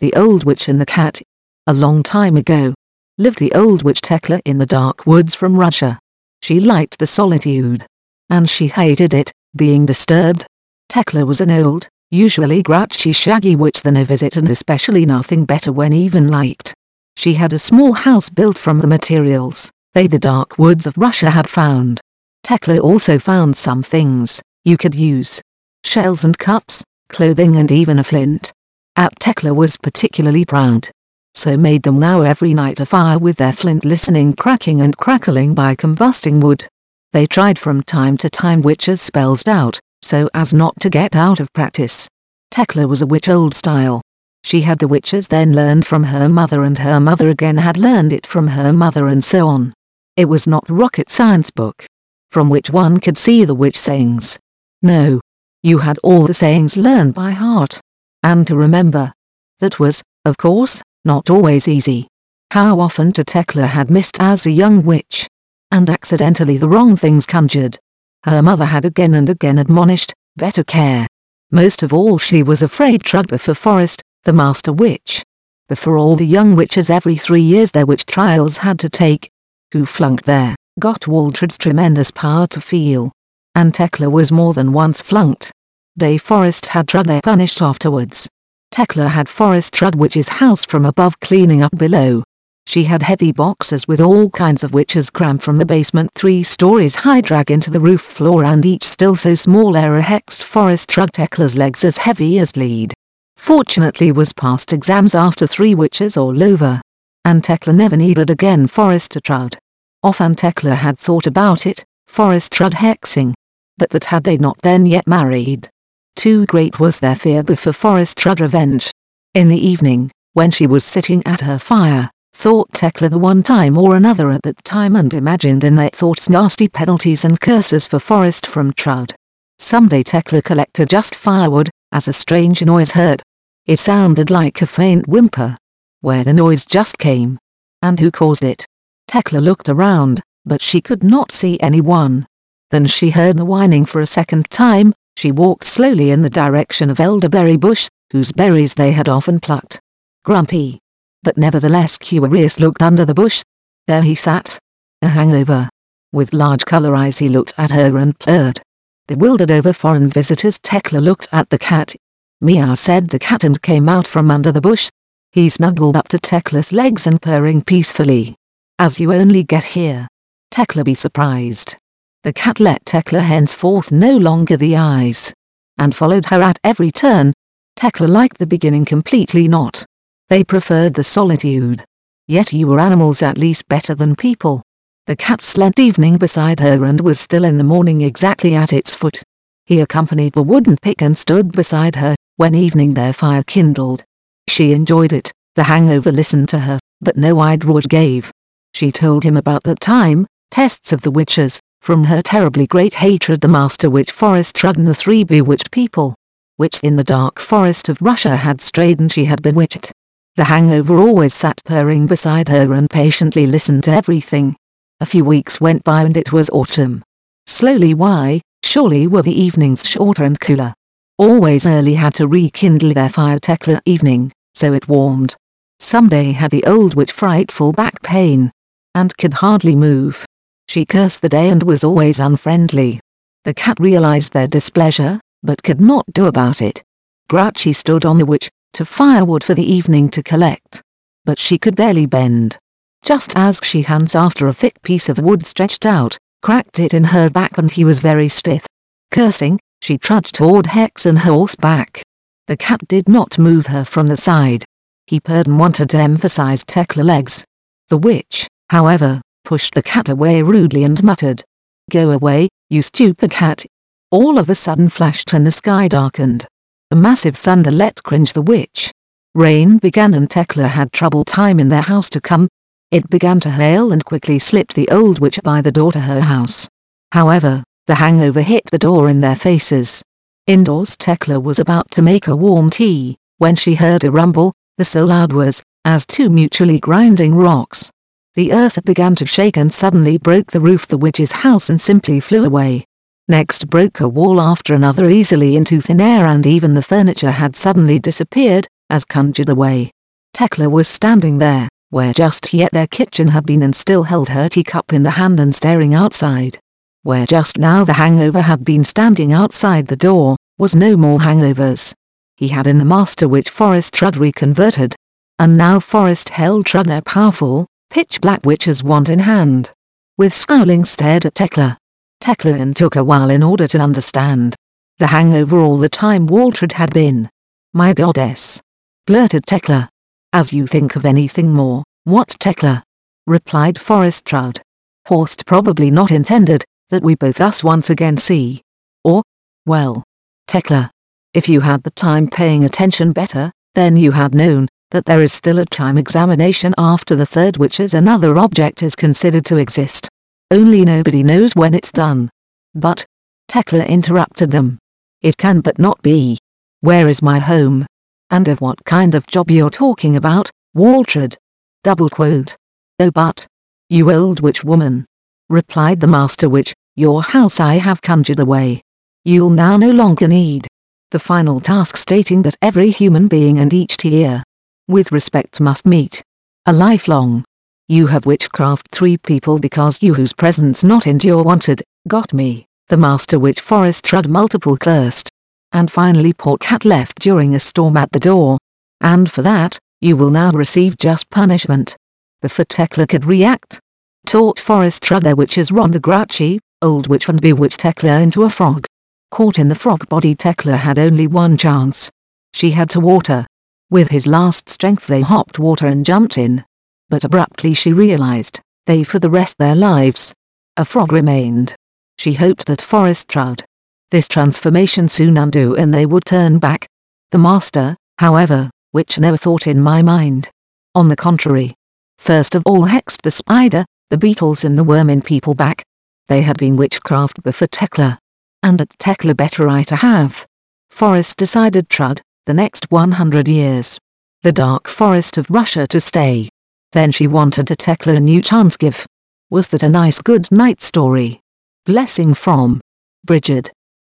The Old Witch and the Cat. A long time ago. Lived the old witch Tekla in the dark woods from Russia. She liked the solitude. And she hated it, being disturbed. Tekla was an old, usually grouchy shaggy witch than a visit and especially nothing better when even liked. She had a small house built from the materials they the dark woods of Russia had found. Tekla also found some things you could use. Shells and cups, clothing and even a flint. At Tekla was particularly proud. So made them now every night a fire with their flint listening cracking and crackling by combusting wood. They tried from time to time witches' spells out, so as not to get out of practice. Tekla was a witch old style. She had the witches then learned from her mother and her mother again had learned it from her mother and so on. It was not rocket science book. From which one could see the witch sayings. No. You had all the sayings learned by heart. And to remember. That was, of course, not always easy. How often Tekla had missed as a young witch. And accidentally the wrong things conjured. Her mother had again and again admonished, better care. Most of all she was afraid Trugba Forest, the master witch. Before all the young witches every three years their witch trials had to take, who flunked there, got Waltred's tremendous power to feel. And Tekla was more than once flunked. They Forest had Trud punished afterwards. Tekla had Forest Trud Witch's house from above cleaning up below. She had heavy boxes with all kinds of witches crammed from the basement three stories high drag into the roof floor and each still so small era hexed Forest Trud Tekla's legs as heavy as lead. Fortunately was passed exams after three witches all over. And Tekla never needed again Forest to Trud. Often Tekla had thought about it, Forest Trud hexing. But that had they not then yet married. Too great was their fear before Forest Trud revenge. In the evening, when she was sitting at her fire, thought Tekla the one time or another at that time and imagined in their thoughts nasty penalties and curses for Forest from Trud. Someday Tekla collected just firewood, as a strange noise heard. It sounded like a faint whimper. Where the noise just came. And who caused it? Tekla looked around, but she could not see anyone. Then she heard the whining for a second time, she walked slowly in the direction of elderberry bush, whose berries they had often plucked. Grumpy. But nevertheless curious looked under the bush. There he sat. A hangover. With large color eyes he looked at her and purred. Bewildered over foreign visitors Tekla looked at the cat. Meow said the cat and came out from under the bush. He snuggled up to Tekla's legs and purring peacefully. As you only get here. Tekla be surprised. The cat let Tekla henceforth no longer the eyes. And followed her at every turn. Tekla liked the beginning completely not. They preferred the solitude. Yet you were animals at least better than people. The cat slept evening beside her and was still in the morning exactly at its foot. He accompanied the wooden pick and stood beside her, when evening their fire kindled. She enjoyed it, the hangover listened to her, but no Idwood gave. She told him about the time, tests of the witches, from her terribly great hatred the master witch forest trud the three bewitched people. Which in the dark forest of Russia had strayed and she had bewitched. The hangover always sat purring beside her and patiently listened to everything. A few weeks went by and it was autumn. Slowly why, surely were the evenings shorter and cooler. Always early had to rekindle their fire Tekla evening, so it warmed. Someday had the old witch frightful back pain, and could hardly move. She cursed the day and was always unfriendly. The cat realized their displeasure, but could not do about it. Grouchy stood on the witch, to firewood for the evening to collect. But she could barely bend. Just as she hands after a thick piece of wood stretched out, cracked it in her back and he was very stiff. Cursing, she trudged toward Hex and horseback. The cat did not move her from the side. He purred and wanted to emphasize Tekla legs. The witch, however, pushed the cat away rudely and muttered. Go away, you stupid cat. All of a sudden flashed and the sky darkened. A massive thunder let cringe the witch. Rain began and Tekla had trouble time in their house to come. It began to hail and quickly slipped the old witch by the door to her house. However, the hangover hit the door in their faces. Indoors Tekla was about to make a warm tea, when she heard a rumble, the so loud was, as two mutually grinding rocks. The earth began to shake and suddenly broke the roof the witch's house and simply flew away. Next broke a wall after another easily into thin air and even the furniture had suddenly disappeared, as conjured away. Tekla was standing there, where just yet their kitchen had been and still held her teacup in the hand and staring outside. Where just now the hangover had been standing outside the door, was no more hangovers. He had in the master witch Forrest Trudd reconverted. And now Forrest held Trudd their powerful, pitch-black witch's wand in hand. With scowling stared at Tekla. Tekla and took a while in order to understand. The hangover all the time Waltred had been. My goddess. Blurted Tekla. As you think of anything more, what Tekla? Replied Forrest Trudd. Horst probably not intended, that we both us once again see. Or, well, Tekla. If you had the time paying attention better, then you had known, that there is still a time examination after the third which is another object is considered to exist. Only nobody knows when it's done. But, Tekla interrupted them. It can but not be. Where is my home? And of what kind of job you're talking about, Waltred? Double quote. Oh but. You old witch woman. Replied the master witch, your house I have conjured away. You'll now no longer need. The final task stating that every human being and each tier. With respect must meet. A lifelong. You have witchcraft three people because you whose presence not endure wanted, got me, the master witch forest Trudd multiple cursed and finally poor cat left during a storm at the door. And for that, you will now receive just punishment. Before Tekla could react. Taught Forrest Trudder witches Ron the Grouchy, Old Witch and bewitched Tekla into a frog. Caught in the frog body Tekla had only one chance. She had to water. With his last strength they hopped water and jumped in. But abruptly she realized, they for the rest their lives. A frog remained. She hoped that Forrest Trudd, this transformation soon undo and they would turn back. The master, however, which never thought in my mind. On the contrary. First of all hexed the spider, the beetles and the worm in people back. They had been witchcraft before Tekla. And at Tekla better I to have. Forrest decided Trud, the next 100 years. The dark forest of Russia to stay. Then she wanted to Tekla a new chance give. Was that a nice good night story? Blessing from Brighid.